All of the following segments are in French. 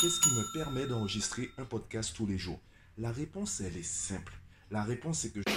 Qu'est-ce qui me permet d'enregistrer un podcast tous les jours? La réponse, elle est simple. La réponse, c'est que... Yo,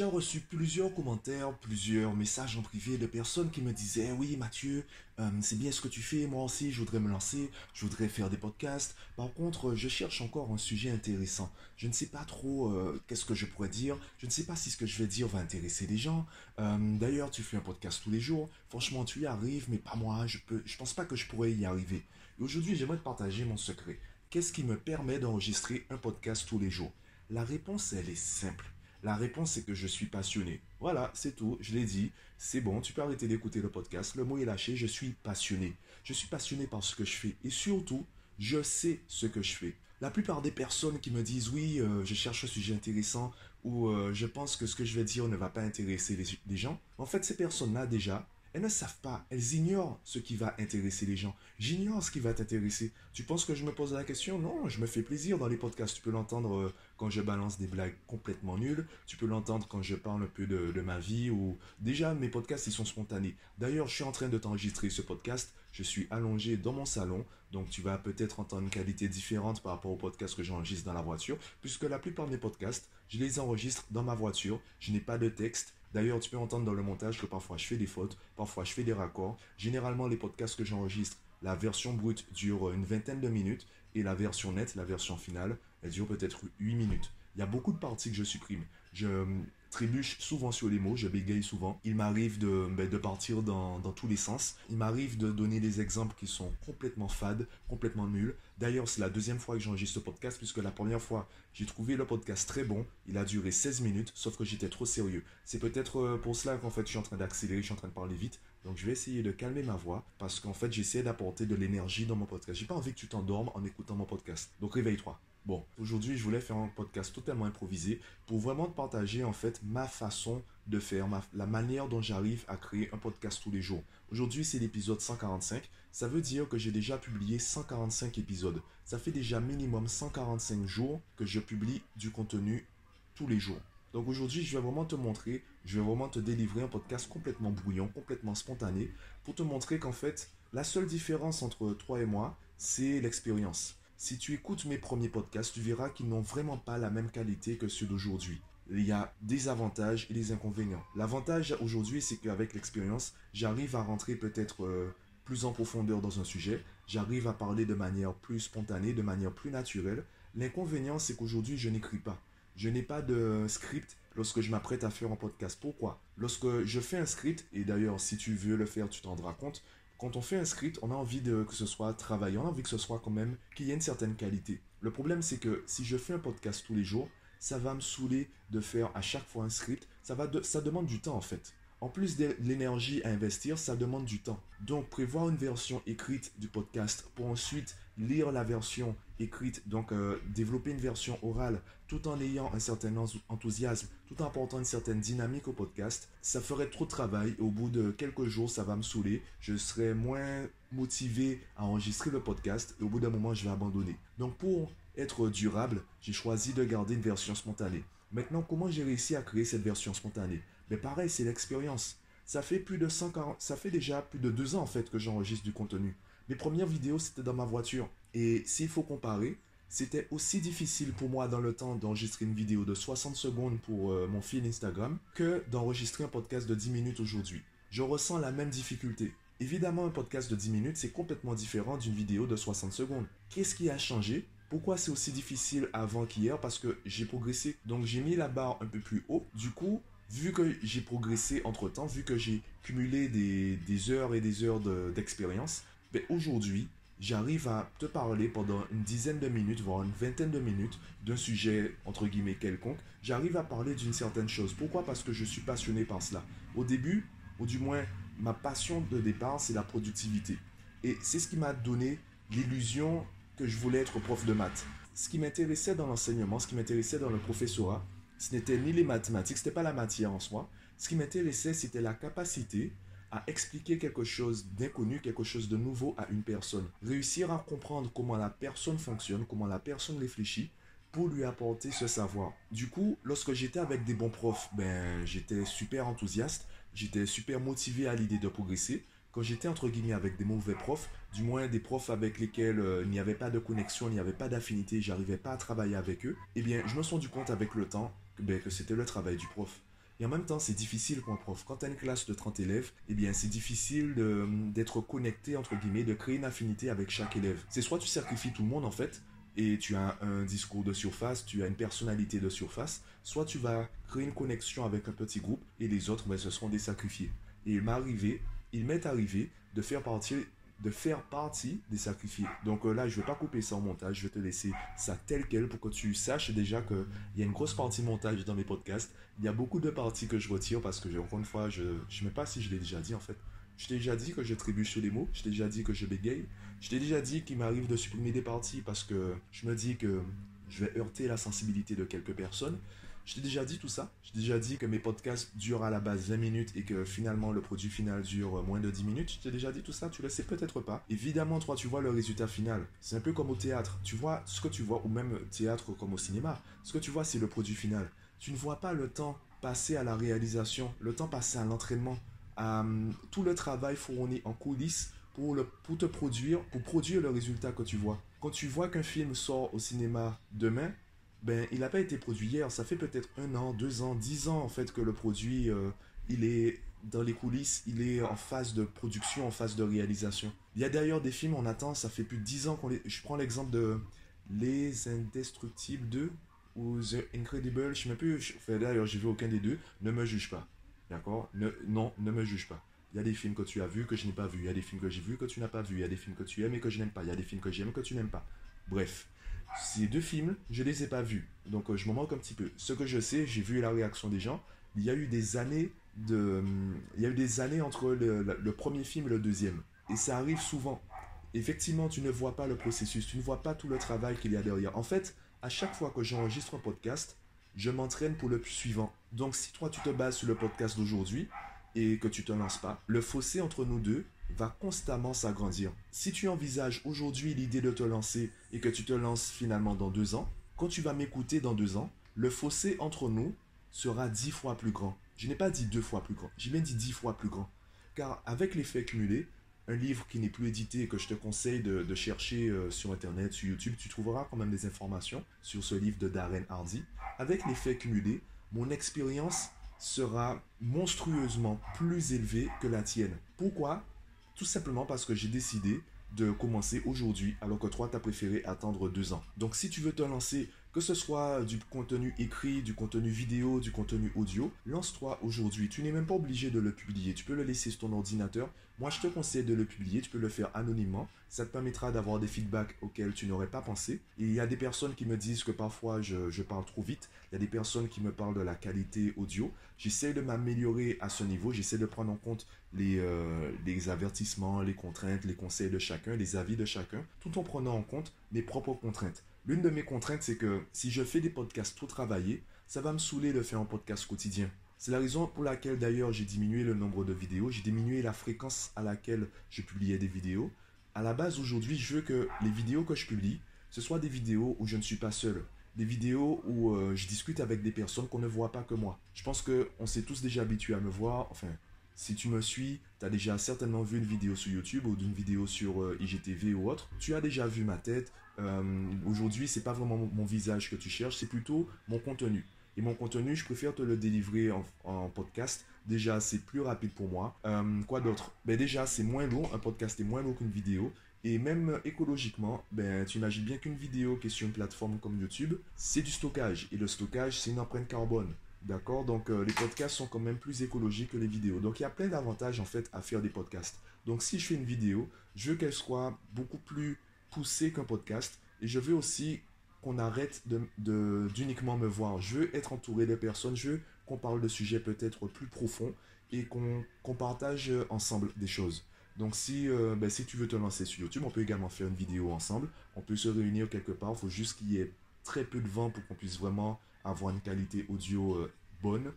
déjà reçu plusieurs commentaires, plusieurs messages en privé de personnes qui me disaient Oui, Mathieu, euh, c'est bien ce que tu fais, moi aussi, je voudrais me lancer, je voudrais faire des podcasts. Par contre, je cherche encore un sujet intéressant. Je ne sais pas trop euh, qu'est-ce que je pourrais dire. Je ne sais pas si ce que je vais dire va intéresser les gens. Euh, d'ailleurs, tu fais un podcast tous les jours. Franchement, tu y arrives, mais pas moi. Je peux, je pense pas que je pourrais y arriver. Aujourd'hui, j'aimerais te partager mon secret. Qu'est-ce qui me permet d'enregistrer un podcast tous les jours? La réponse, elle est simple. La réponse c'est que je suis passionné. Voilà, c'est tout, je l'ai dit. C'est bon, tu peux arrêter d'écouter le podcast. Le mot est lâché, je suis passionné. Je suis passionné par ce que je fais. Et surtout, je sais ce que je fais. La plupart des personnes qui me disent oui, euh, je cherche un sujet intéressant ou euh, je pense que ce que je vais dire ne va pas intéresser les, les gens, en fait, ces personnes-là, déjà, elles ne savent pas, elles ignorent ce qui va intéresser les gens. J'ignore ce qui va t'intéresser. Tu penses que je me pose la question? Non, je me fais plaisir dans les podcasts. Tu peux l'entendre euh, quand je balance des blagues complètement nulles. Tu peux l'entendre quand je parle un peu de, ma vie. Ou déjà, mes podcasts, ils sont spontanés. D'ailleurs, je suis en train de t'enregistrer ce podcast. Je suis allongé dans mon salon. Donc, tu vas peut-être entendre une qualité différente par rapport au podcast que j'enregistre dans la voiture. Puisque la plupart de mes podcasts, je les enregistre dans ma voiture. Je n'ai pas de texte. D'ailleurs, tu peux entendre dans le montage que parfois je fais des fautes, parfois je fais des raccords. Généralement, les podcasts que j'enregistre, la version brute dure une vingtaine de minutes et la version nette, la version finale, elle dure peut-être 8 minutes. Il y a beaucoup de parties que je supprime. Je trébuche souvent sur les mots, je bégaye souvent. Il m'arrive de, ben, de partir dans, dans, tous les sens. Il m'arrive de donner des exemples qui sont complètement fades, complètement nuls. D'ailleurs, c'est la deuxième fois que j'enregistre ce podcast, puisque la première fois, j'ai trouvé le podcast très bon. Il a duré 16 minutes, sauf que j'étais trop sérieux. C'est peut-être euh, pour cela qu'en fait, je suis en train d'accélérer, je suis en train de parler vite. Donc, je vais essayer de calmer ma voix, parce qu'en fait, j'essaie d'apporter de l'énergie dans mon podcast. J'ai pas envie que tu t'endormes en écoutant mon podcast. Donc, réveille-toi. Bon, aujourd'hui, je voulais faire un podcast totalement improvisé pour vraiment partager en fait ma façon de faire, la manière dont j'arrive à créer un podcast tous les jours. Aujourd'hui, c'est l'épisode 145. Ça veut dire que j'ai déjà publié 145 épisodes. Ça fait déjà minimum 145 jours que je publie du contenu tous les jours. Donc aujourd'hui, je vais vraiment te montrer, je vais vraiment te délivrer un podcast complètement brouillon, complètement spontané, pour te montrer qu'en fait, la seule différence entre toi et moi, c'est l'expérience. Si tu écoutes mes premiers podcasts, tu verras qu'ils n'ont vraiment pas la même qualité que ceux d'aujourd'hui. Il y a des avantages et des inconvénients. L'avantage aujourd'hui, c'est qu'avec l'expérience, j'arrive à rentrer peut-être euh, plus en profondeur dans un sujet, j'arrive à parler de manière plus spontanée, de manière plus naturelle. L'inconvénient, c'est qu'aujourd'hui, je n'écris pas. Je n'ai pas de script lorsque je m'apprête à faire un podcast. Pourquoi? Lorsque je fais un script, et d'ailleurs, si tu veux le faire, tu t'en rendras compte, quand on fait un script, on a envie que ce soit travaillé, on a envie que ce soit quand même, qu'il y ait une certaine qualité. Le problème, c'est que si je fais un podcast tous les jours, ça va me saouler de faire à chaque fois un script. Ça, va ça demande du temps en fait. En plus de l'énergie à investir, ça demande du temps. Donc prévoir une version écrite du podcast pour ensuite lire la version écrite, donc euh, développer une version orale tout en ayant un certain enthousiasme, tout en apportant une certaine dynamique au podcast, ça ferait trop de travail. Au bout de quelques jours, ça va me saouler. Je serai moins motivé à enregistrer le podcast et au bout d'un moment, je vais abandonner. Donc pour être durable, j'ai choisi de garder une version spontanée. Maintenant, comment j'ai réussi à créer cette version spontanée? Mais pareil, c'est l'expérience. Ça fait plus de 140, ça fait déjà plus de deux ans en fait que j'enregistre du contenu. Mes premières vidéos, c'était dans ma voiture. Et s'il faut comparer, c'était aussi difficile pour moi dans le temps d'enregistrer une vidéo de 60 secondes pour euh, mon fil Instagram que d'enregistrer un podcast de 10 minutes aujourd'hui. Je ressens la même difficulté. Évidemment, un podcast de 10 minutes, c'est complètement différent d'une vidéo de 60 secondes. Qu'est-ce qui a changé? Pourquoi c'est aussi difficile avant qu'hier? Parce que j'ai progressé. Donc j'ai mis la barre un peu plus haut. Du coup, vu que j'ai progressé entre temps, vu que j'ai cumulé des, heures et des heures d'expérience, ben aujourd'hui, j'arrive à te parler pendant une dizaine de minutes, voire une vingtaine de minutes d'un sujet entre guillemets quelconque. J'arrive à parler d'une certaine chose. Pourquoi? Parce que je suis passionné par cela. Au début, ou du moins ma passion de départ, c'est la productivité. Et c'est ce qui m'a donné l'illusion que je voulais être prof de maths. Ce qui m'intéressait dans l'enseignement, ce qui m'intéressait dans le professorat, ce n'était ni les mathématiques, ce n'était pas la matière en soi. Ce qui m'intéressait, c'était la capacité à expliquer quelque chose d'inconnu, quelque chose de nouveau à une personne. Réussir à comprendre comment la personne fonctionne, comment la personne réfléchit pour lui apporter ce savoir. Du coup, lorsque j'étais avec des bons profs, ben, j'étais super enthousiaste j'étais super motivé à l'idée de progresser. Quand j'étais entre guillemets avec des mauvais profs, du moins des profs avec lesquels euh, il n'y avait pas de connexion, il n'y avait pas d'affinité, j'arrivais pas à travailler avec eux, eh bien, je me suis rendu compte avec le temps ben, que c'était le travail du prof. Et en même temps, c'est difficile pour un prof. Quand tu as une classe de 30 élèves, eh bien, c'est difficile d'être connecté, entre guillemets, de créer une affinité avec chaque élève. C'est soit tu sacrifies tout le monde, en fait, et tu as un discours de surface, tu as une personnalité de surface, soit tu vas créer une connexion avec un petit groupe et les autres, ben, ce seront des sacrifiés. Et il m'est arrivé, il m'est arrivé de faire partie de faire partie des sacrifiés. Donc euh, là, je ne vais pas couper ça en montage, je vais te laisser ça tel quel pour que tu saches déjà qu'il y a une grosse partie montage dans mes podcasts. Il y a beaucoup de parties que je retire parce que, encore une fois, je ne sais même pas si je l'ai déjà dit en fait. Je t'ai déjà dit que je trébuche sur les mots, je t'ai déjà dit que je bégaye, je t'ai déjà dit qu'il m'arrive de supprimer des parties parce que je me dis que je vais heurter la sensibilité de quelques personnes. Je t'ai déjà dit tout ça. Je t'ai déjà dit que mes podcasts durent à la base 20 minutes et que finalement le produit final dure moins de 10 minutes. Je t'ai déjà dit tout ça, tu le sais peut-être pas. Évidemment, toi, tu vois le résultat final. C'est un peu comme au théâtre. Tu vois ce que tu vois, ou même théâtre comme au cinéma. Ce que tu vois, c'est le produit final. Tu ne vois pas le temps passé à la réalisation, le temps passé à l'entraînement, à hum, tout le travail fourni en coulisses pour, pour te produire, pour produire le résultat que tu vois. Quand tu vois qu'un film sort au cinéma demain, ben, il n'a pas été produit hier. Ça fait peut-être un an, deux ans, dix ans en fait que le produit, euh, il est dans les coulisses, il est en phase de production, en phase de réalisation. Il y a d'ailleurs des films, on attend, ça fait plus de dix ans qu'on les... Je prends l'exemple de Les Indestructibles 2 ou The Incredible, je ne sais plus. D'ailleurs, j'ai vu aucun des deux. Ne me juge pas. D'accord? Non, ne me juge pas. Il y a des films que tu as vus que je n'ai pas vus. Il y a des films que j'ai vus que tu n'as pas vus. Il y a des films que tu aimes et que je n'aime pas. Il y a des films que j'aime que tu n'aimes pas. Bref, ces deux films, je les ai pas vus. Donc euh, je m'en manque un petit peu. Ce que je sais, j'ai vu la réaction des gens. Il y a eu des années de, il y a eu des années entre le, premier film et le deuxième. Et ça arrive souvent. Effectivement, tu ne vois pas le processus, tu ne vois pas tout le travail qu'il y a derrière. En fait, à chaque fois que j'enregistre un podcast, je m'entraîne pour le suivant. Donc si toi tu te bases sur le podcast d'aujourd'hui et que tu te lances pas, le fossé entre nous deux, va constamment s'agrandir. Si tu envisages aujourd'hui l'idée de te lancer et que tu te lances finalement dans deux ans, quand tu vas m'écouter dans deux ans, le fossé entre nous sera dix fois plus grand. Je n'ai pas dit deux fois plus grand, j'ai bien dit dix fois plus grand. Car avec l'effet cumulé, un livre qui n'est plus édité et que je te conseille de, chercher euh, sur Internet, sur YouTube, tu trouveras quand même des informations sur ce livre de Darren Hardy. Avec l'effet cumulé, mon expérience sera monstrueusement plus élevée que la tienne. Pourquoi? Tout simplement parce que j'ai décidé de commencer aujourd'hui alors que toi, tu as préféré attendre deux ans. Donc si tu veux te lancer que ce soit du contenu écrit, du contenu vidéo, du contenu audio, lance-toi aujourd'hui. Tu n'es même pas obligé de le publier. Tu peux le laisser sur ton ordinateur. Moi, je te conseille de le publier. Tu peux le faire anonymement. Ça te permettra d'avoir des feedbacks auxquels tu n'aurais pas pensé. Il y a des personnes qui me disent que parfois je, parle trop vite. Il y a des personnes qui me parlent de la qualité audio. J'essaie de m'améliorer à ce niveau. J'essaie de prendre en compte les, euh, les avertissements, les contraintes, les conseils de chacun, les avis de chacun, tout en prenant en compte mes propres contraintes. L'une de mes contraintes, c'est que si je fais des podcasts trop travaillés, ça va me saouler de faire un podcast quotidien. C'est la raison pour laquelle d'ailleurs j'ai diminué le nombre de vidéos, j'ai diminué la fréquence à laquelle je publiais des vidéos. À la base, aujourd'hui, je veux que les vidéos que je publie, ce soient des vidéos où je ne suis pas seul. Des vidéos où euh, je discute avec des personnes qu'on ne voit pas que moi. Je pense qu'on s'est tous déjà habitués à me voir. Enfin, si tu me suis, tu as déjà certainement vu une vidéo sur YouTube ou d'une vidéo sur euh, IGTV ou autre. Tu as déjà vu ma tête, euh, aujourd'hui, c'est pas vraiment mon visage que tu cherches, c'est plutôt mon contenu. Et mon contenu, je préfère te le délivrer en, podcast. Déjà, c'est plus rapide pour moi. Euh, quoi d'autre? Ben déjà, c'est moins lourd. Un podcast est moins lourd qu'une vidéo. Et même écologiquement, ben, tu imagines bien qu'une vidéo qui est sur une plateforme comme YouTube, c'est du stockage. Et le stockage, c'est une empreinte carbone. D'accord Donc euh, les podcasts sont quand même plus écologiques que les vidéos. Donc il y a plein d'avantages en fait à faire des podcasts. Donc si je fais une vidéo, je veux qu'elle soit beaucoup plus pousser qu'un podcast. Et je veux aussi qu'on arrête de, d'uniquement me voir. Je veux être entouré de personnes. Je veux qu'on parle de sujets peut-être plus profonds et qu'on, partage ensemble des choses. Donc si, euh, ben, si tu veux te lancer sur YouTube, on peut également faire une vidéo ensemble. On peut se réunir quelque part. Il faut juste qu'il y ait très peu de vent pour qu'on puisse vraiment avoir une qualité audio euh, bonne.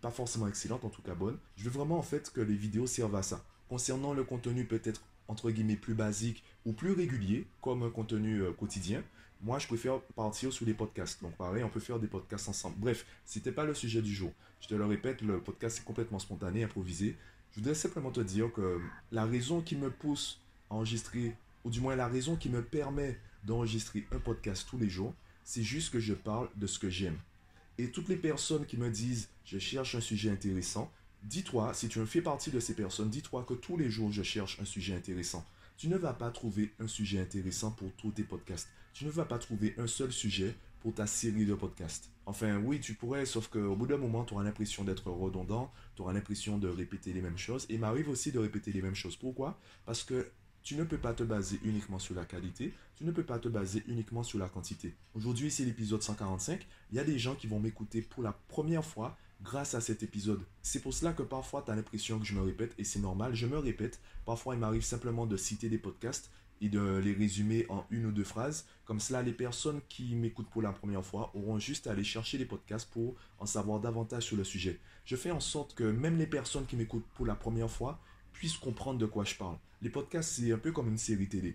Pas forcément excellente, en tout cas bonne. Je veux vraiment en fait que les vidéos servent à ça. Concernant le contenu peut-être entre guillemets plus basique ou plus régulier comme un contenu euh, quotidien, Moi, je préfère partir sur les podcasts. Donc, pareil, on peut faire des podcasts ensemble. Bref, c'était pas le sujet du jour. Je te le répète, le podcast est complètement spontané, improvisé. Je voudrais simplement te dire que la raison qui me pousse à enregistrer, ou du moins la raison qui me permet d'enregistrer un podcast tous les jours, c'est juste que je parle de ce que j'aime. Et toutes les personnes qui me disent je cherche un sujet intéressant, dis-toi, si tu fais partie de ces personnes, dis-toi que tous les jours je cherche un sujet intéressant. Tu ne vas pas trouver un sujet intéressant pour tous tes podcasts. Tu ne vas pas trouver un seul sujet pour ta série de podcasts. Enfin, oui, tu pourrais, sauf qu'au bout d'un moment, tu auras l'impression d'être redondant, tu auras l'impression de répéter les mêmes choses. Et m'arrive aussi de répéter les mêmes choses. Pourquoi? Parce que tu ne peux pas te baser uniquement sur la qualité, tu ne peux pas te baser uniquement sur la quantité. Aujourd'hui, c'est l'épisode 145. Il y a des gens qui vont m'écouter pour la première fois grâce à cet épisode. C'est pour cela que parfois tu as l'impression que je me répète et c'est normal, je me répète. Parfois, il m'arrive simplement de citer des podcasts et de les résumer en une ou deux phrases. Comme cela, les personnes qui m'écoutent pour la première fois auront juste à aller chercher les podcasts pour en savoir davantage sur le sujet. Je fais en sorte que même les personnes qui m'écoutent pour la première fois puissent comprendre de quoi je parle. Les podcasts, c'est un peu comme une série télé.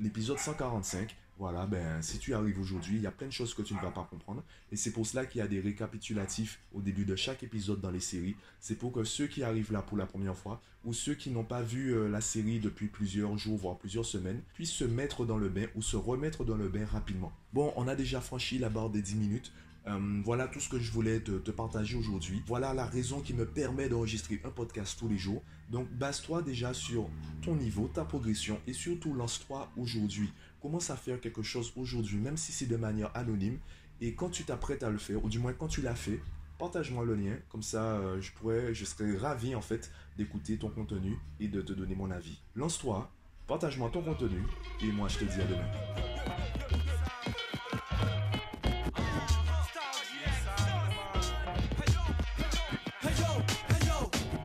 L'épisode 145, voilà, ben, si tu arrives aujourd'hui, il y a plein de choses que tu ne vas pas comprendre. Et c'est pour cela qu'il y a des récapitulatifs au début de chaque épisode dans les séries. C'est pour que ceux qui arrivent là pour la première fois, ou ceux qui n'ont pas vu euh, la série depuis plusieurs jours, voire plusieurs semaines, puissent se mettre dans le bain ou se remettre dans le bain rapidement. Bon, on a déjà franchi la barre des 10 minutes. Euh, voilà tout ce que je voulais te, partager aujourd'hui. Voilà la raison qui me permet d'enregistrer un podcast tous les jours. Donc base-toi déjà sur ton niveau, ta progression et surtout lance-toi aujourd'hui. Commence à faire quelque chose aujourd'hui, même si c'est de manière anonyme. Et quand tu t'apprêtes à le faire, ou du moins quand tu l'as fait, partage-moi le lien. Comme ça, euh, je pourrais, je serais ravi en fait d'écouter ton contenu et de te donner mon avis. Lance-toi, partage-moi ton contenu et moi je te dis à demain.